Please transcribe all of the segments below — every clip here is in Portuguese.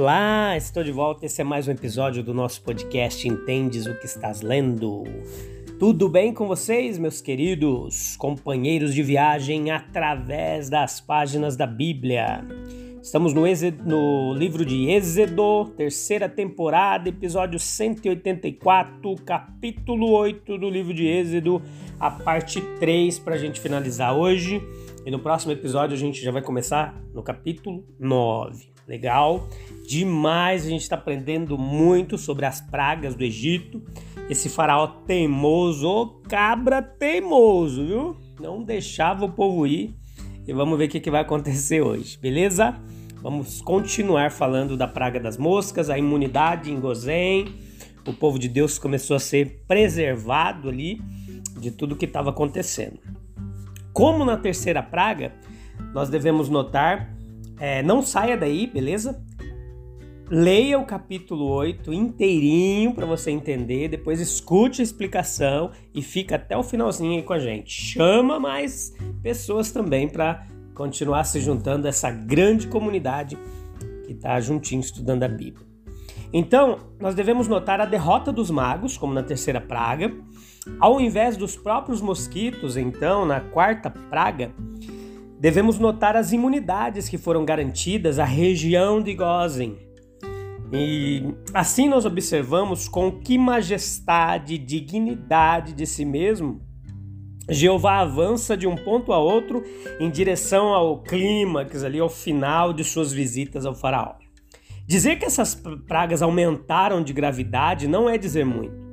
Olá, estou de volta. Esse é mais um episódio do nosso podcast Entendes o que estás lendo. Tudo bem com vocês, meus queridos companheiros de viagem através das páginas da Bíblia? Estamos no, no livro de Êxodo, terceira temporada, episódio 184, capítulo 8 do livro de Êxodo, a parte 3 para a gente finalizar hoje. E no próximo episódio a gente já vai começar no capítulo 9. Legal? Demais, a gente está aprendendo muito sobre as pragas do Egito. Esse faraó teimoso, cabra teimoso, viu? Não deixava o povo ir. E vamos ver o que, que vai acontecer hoje, beleza? Vamos continuar falando da praga das moscas, a imunidade em Gozém. O povo de Deus começou a ser preservado ali de tudo que estava acontecendo. Como na terceira praga, nós devemos notar é, não saia daí, beleza? Leia o capítulo 8 inteirinho para você entender, depois escute a explicação e fica até o finalzinho aí com a gente. Chama mais pessoas também para continuar se juntando a essa grande comunidade que está juntinho estudando a Bíblia. Então, nós devemos notar a derrota dos magos, como na terceira praga. Ao invés dos próprios mosquitos, então, na quarta praga, devemos notar as imunidades que foram garantidas à região de Gozen. E assim nós observamos com que majestade e dignidade de si mesmo Jeová avança de um ponto a outro em direção ao clímax, ali ao final de suas visitas ao faraó. Dizer que essas pragas aumentaram de gravidade não é dizer muito.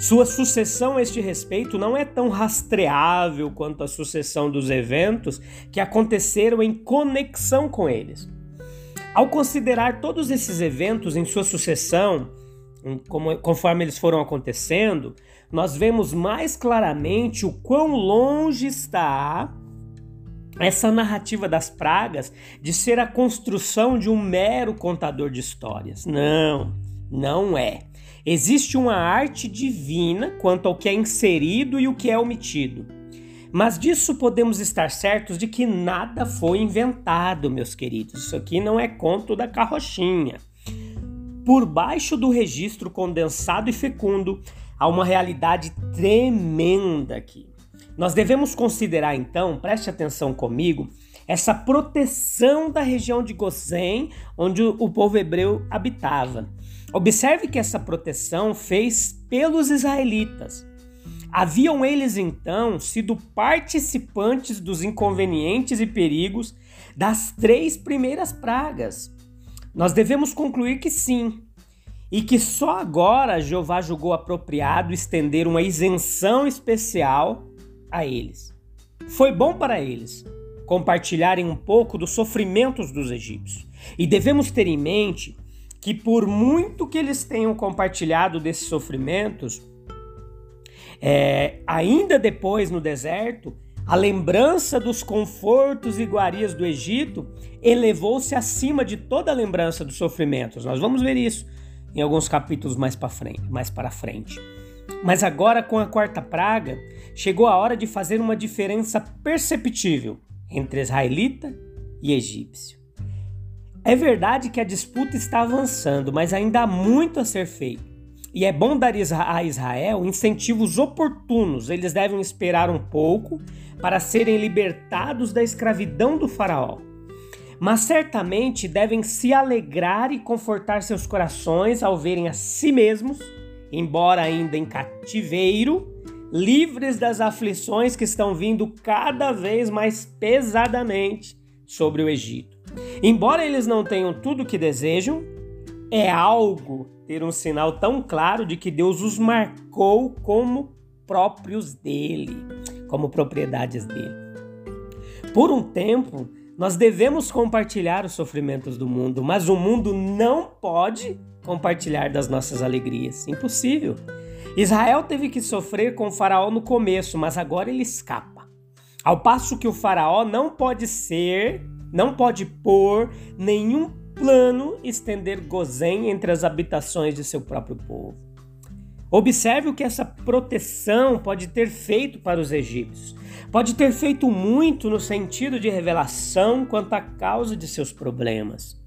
Sua sucessão a este respeito não é tão rastreável quanto a sucessão dos eventos que aconteceram em conexão com eles. Ao considerar todos esses eventos em sua sucessão, como, conforme eles foram acontecendo, nós vemos mais claramente o quão longe está essa narrativa das pragas de ser a construção de um mero contador de histórias. Não, não é. Existe uma arte divina quanto ao que é inserido e o que é omitido. Mas disso podemos estar certos de que nada foi inventado, meus queridos. Isso aqui não é conto da carrochinha. Por baixo do registro condensado e fecundo, há uma realidade tremenda aqui. Nós devemos considerar então, preste atenção comigo, essa proteção da região de Gozém, onde o povo hebreu habitava. Observe que essa proteção fez pelos israelitas. Haviam eles então sido participantes dos inconvenientes e perigos das três primeiras pragas. Nós devemos concluir que sim, e que só agora Jeová julgou apropriado estender uma isenção especial a eles. Foi bom para eles compartilharem um pouco dos sofrimentos dos egípcios. E devemos ter em mente que por muito que eles tenham compartilhado desses sofrimentos, é, ainda depois no deserto, a lembrança dos confortos e iguarias do Egito elevou-se acima de toda a lembrança dos sofrimentos. Nós vamos ver isso em alguns capítulos mais para frente, mais para frente. Mas agora com a quarta praga, chegou a hora de fazer uma diferença perceptível entre israelita e egípcio. É verdade que a disputa está avançando, mas ainda há muito a ser feito. E é bom dar a Israel incentivos oportunos. Eles devem esperar um pouco para serem libertados da escravidão do Faraó. Mas certamente devem se alegrar e confortar seus corações ao verem a si mesmos, embora ainda em cativeiro, livres das aflições que estão vindo cada vez mais pesadamente sobre o Egito. Embora eles não tenham tudo o que desejam, é algo ter um sinal tão claro de que Deus os marcou como próprios dele, como propriedades dele. Por um tempo, nós devemos compartilhar os sofrimentos do mundo, mas o mundo não pode compartilhar das nossas alegrias. Impossível. Israel teve que sofrer com o Faraó no começo, mas agora ele escapa. Ao passo que o Faraó não pode ser, não pode pôr nenhum plano estender Gozém entre as habitações de seu próprio povo. Observe o que essa proteção pode ter feito para os egípcios. Pode ter feito muito no sentido de revelação quanto à causa de seus problemas.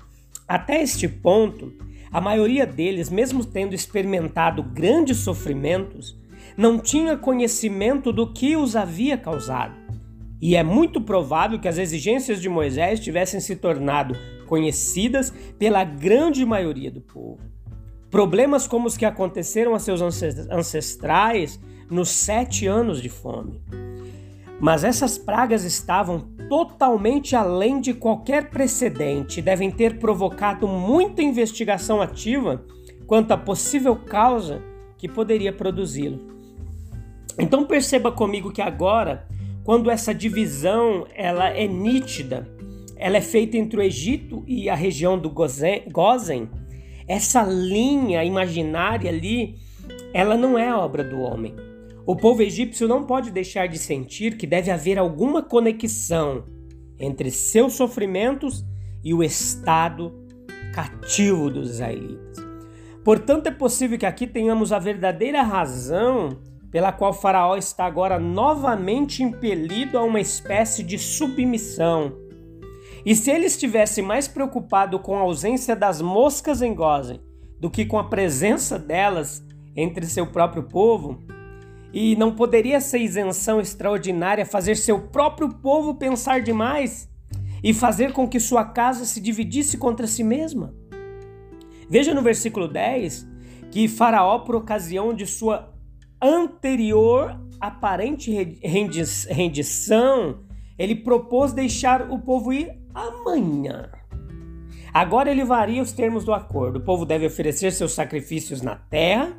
Até este ponto, a maioria deles, mesmo tendo experimentado grandes sofrimentos, não tinha conhecimento do que os havia causado. E é muito provável que as exigências de Moisés tivessem se tornado conhecidas pela grande maioria do povo. Problemas como os que aconteceram a seus ancestrais nos sete anos de fome. Mas essas pragas estavam totalmente além de qualquer precedente devem ter provocado muita investigação ativa quanto à possível causa que poderia produzi-lo. Então perceba comigo que agora, quando essa divisão ela é nítida, ela é feita entre o Egito e a região do Gozen, essa linha imaginária ali, ela não é obra do homem. O povo egípcio não pode deixar de sentir que deve haver alguma conexão entre seus sofrimentos e o estado cativo dos israelitas. Portanto, é possível que aqui tenhamos a verdadeira razão pela qual Faraó está agora novamente impelido a uma espécie de submissão e se ele estivesse mais preocupado com a ausência das moscas em Gozen do que com a presença delas entre seu próprio povo, e não poderia ser isenção extraordinária fazer seu próprio povo pensar demais e fazer com que sua casa se dividisse contra si mesma? Veja no versículo 10 que Faraó, por ocasião de sua anterior aparente rendição, ele propôs deixar o povo ir amanhã. Agora ele varia os termos do acordo. O povo deve oferecer seus sacrifícios na terra.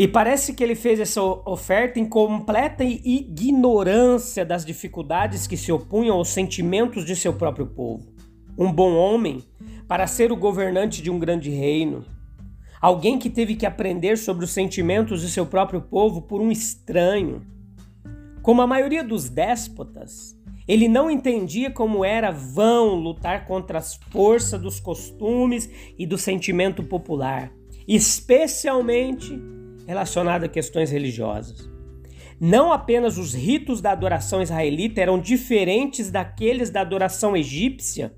E parece que ele fez essa oferta em completa ignorância das dificuldades que se opunham aos sentimentos de seu próprio povo. Um bom homem para ser o governante de um grande reino. Alguém que teve que aprender sobre os sentimentos de seu próprio povo por um estranho. Como a maioria dos déspotas, ele não entendia como era vão lutar contra as forças dos costumes e do sentimento popular, especialmente relacionado a questões religiosas. Não apenas os ritos da adoração israelita eram diferentes daqueles da adoração egípcia,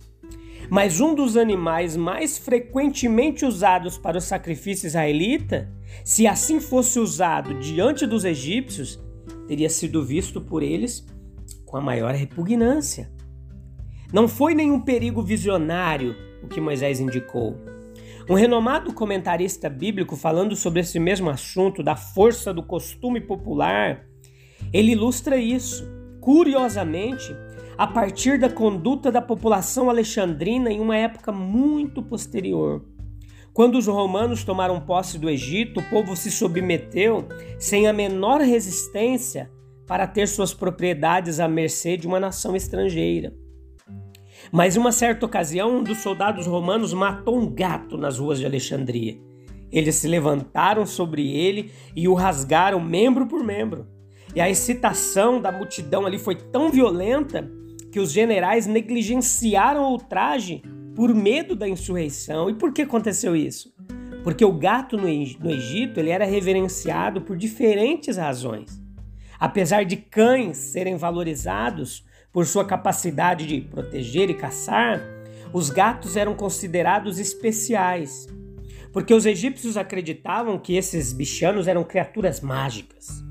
mas um dos animais mais frequentemente usados para o sacrifício israelita, se assim fosse usado diante dos egípcios, teria sido visto por eles com a maior repugnância. Não foi nenhum perigo visionário o que Moisés indicou. Um renomado comentarista bíblico, falando sobre esse mesmo assunto, da força do costume popular, ele ilustra isso, curiosamente, a partir da conduta da população alexandrina em uma época muito posterior. Quando os romanos tomaram posse do Egito, o povo se submeteu sem a menor resistência para ter suas propriedades à mercê de uma nação estrangeira. Mas em uma certa ocasião, um dos soldados romanos matou um gato nas ruas de Alexandria. Eles se levantaram sobre ele e o rasgaram membro por membro. E a excitação da multidão ali foi tão violenta que os generais negligenciaram o traje por medo da insurreição. E por que aconteceu isso? Porque o gato no Egito ele era reverenciado por diferentes razões. Apesar de cães serem valorizados por sua capacidade de proteger e caçar, os gatos eram considerados especiais, porque os egípcios acreditavam que esses bichanos eram criaturas mágicas,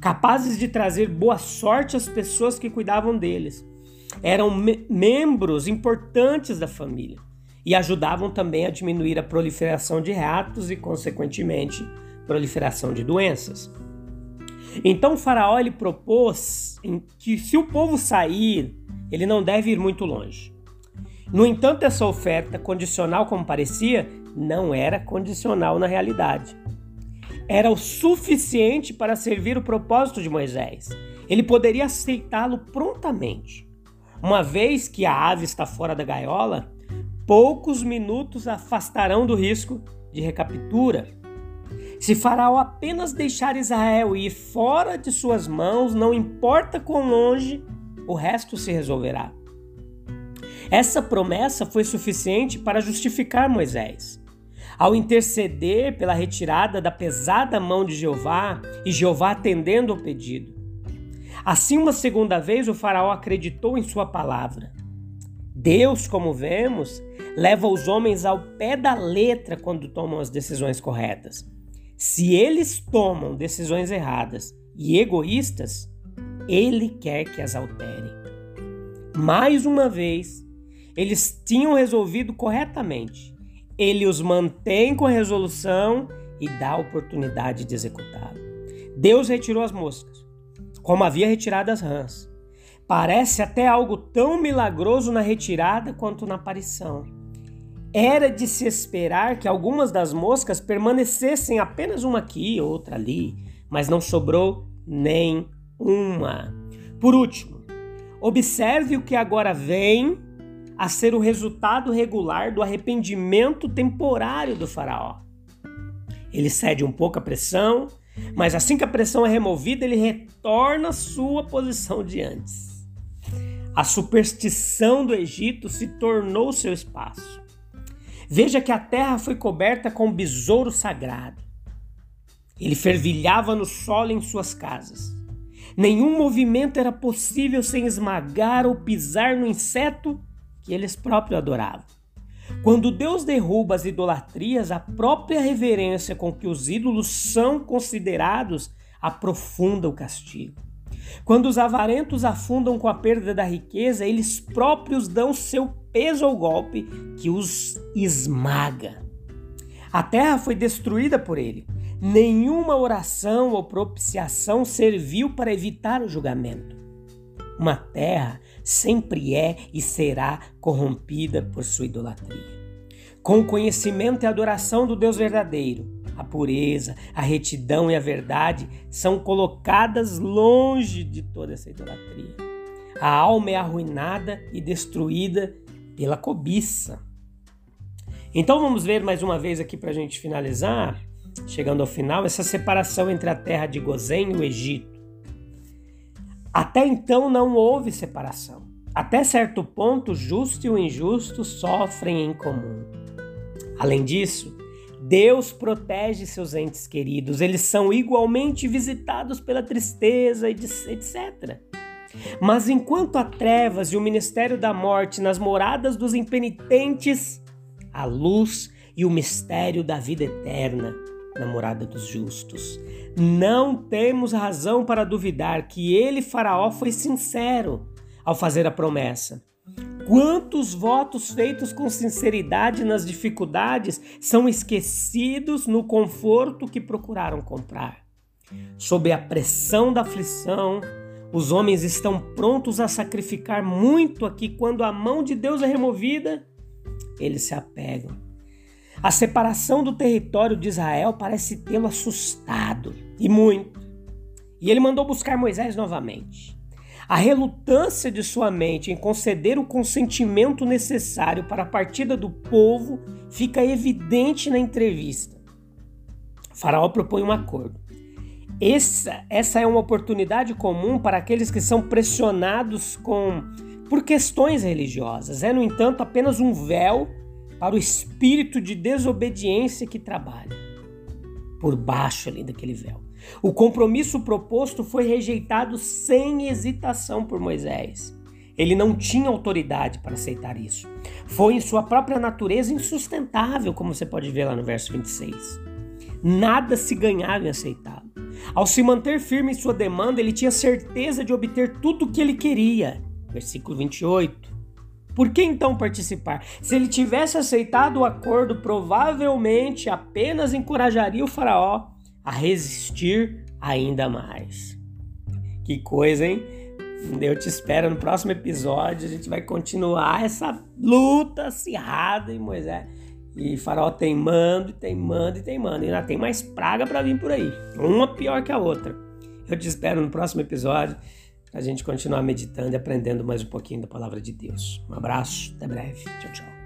capazes de trazer boa sorte às pessoas que cuidavam deles. Eram me membros importantes da família e ajudavam também a diminuir a proliferação de ratos e, consequentemente, proliferação de doenças. Então o faraó ele propôs que se o povo sair, ele não deve ir muito longe. No entanto, essa oferta, condicional como parecia, não era condicional na realidade. Era o suficiente para servir o propósito de Moisés. ele poderia aceitá-lo prontamente. Uma vez que a ave está fora da gaiola, poucos minutos afastarão do risco de recaptura. Se Faraó apenas deixar Israel ir fora de suas mãos, não importa quão longe, o resto se resolverá. Essa promessa foi suficiente para justificar Moisés. Ao interceder pela retirada da pesada mão de Jeová e Jeová atendendo ao pedido. Assim, uma segunda vez, o Faraó acreditou em sua palavra. Deus, como vemos, leva os homens ao pé da letra quando tomam as decisões corretas. Se eles tomam decisões erradas e egoístas, ele quer que as altere. Mais uma vez, eles tinham resolvido corretamente. Ele os mantém com resolução e dá a oportunidade de executá-lo. Deus retirou as moscas, como havia retirado as rãs. Parece até algo tão milagroso na retirada quanto na aparição. Era de se esperar que algumas das moscas permanecessem apenas uma aqui, outra ali, mas não sobrou nem uma. Por último, observe o que agora vem a ser o resultado regular do arrependimento temporário do Faraó. Ele cede um pouco à pressão, mas assim que a pressão é removida, ele retorna à sua posição de antes. A superstição do Egito se tornou seu espaço. Veja que a terra foi coberta com besouro sagrado. Ele fervilhava no solo em suas casas. Nenhum movimento era possível sem esmagar ou pisar no inseto que eles próprios adoravam. Quando Deus derruba as idolatrias, a própria reverência com que os ídolos são considerados aprofunda o castigo. Quando os avarentos afundam com a perda da riqueza, eles próprios dão seu peso ao golpe que os esmaga. A terra foi destruída por ele. Nenhuma oração ou propiciação serviu para evitar o julgamento. Uma terra sempre é e será corrompida por sua idolatria. Com o conhecimento e adoração do Deus verdadeiro, a pureza, a retidão e a verdade são colocadas longe de toda essa idolatria. A alma é arruinada e destruída pela cobiça. Então vamos ver mais uma vez aqui para a gente finalizar, chegando ao final, essa separação entre a terra de Gozém e o Egito. Até então não houve separação. Até certo ponto, o justo e o injusto sofrem em comum. Além disso, Deus protege seus entes queridos, eles são igualmente visitados pela tristeza, etc. Mas enquanto há trevas e o ministério da morte nas moradas dos impenitentes, a luz e o mistério da vida eterna na morada dos justos. Não temos razão para duvidar que ele, Faraó, foi sincero ao fazer a promessa. Quantos votos feitos com sinceridade nas dificuldades são esquecidos no conforto que procuraram comprar? Sob a pressão da aflição, os homens estão prontos a sacrificar muito aqui quando a mão de Deus é removida, eles se apegam. A separação do território de Israel parece tê-lo assustado e muito. E ele mandou buscar Moisés novamente. A relutância de sua mente em conceder o consentimento necessário para a partida do povo fica evidente na entrevista. O faraó propõe um acordo. Essa, essa é uma oportunidade comum para aqueles que são pressionados com, por questões religiosas. É, no entanto, apenas um véu para o espírito de desobediência que trabalha por baixo ali daquele véu. O compromisso proposto foi rejeitado sem hesitação por Moisés. Ele não tinha autoridade para aceitar isso. Foi em sua própria natureza insustentável, como você pode ver lá no verso 26. Nada se ganhava em aceitá-lo. Ao se manter firme em sua demanda, ele tinha certeza de obter tudo o que ele queria. Versículo 28. Por que então participar? Se ele tivesse aceitado o acordo, provavelmente apenas encorajaria o Faraó a resistir ainda mais. Que coisa, hein? Eu te espero no próximo episódio. A gente vai continuar essa luta acirrada em Moisés. E Faraó teimando, teimando e teimando. E ainda tem mais praga para vir por aí. Uma pior que a outra. Eu te espero no próximo episódio para a gente continuar meditando e aprendendo mais um pouquinho da palavra de Deus. Um abraço, até breve. Tchau, tchau.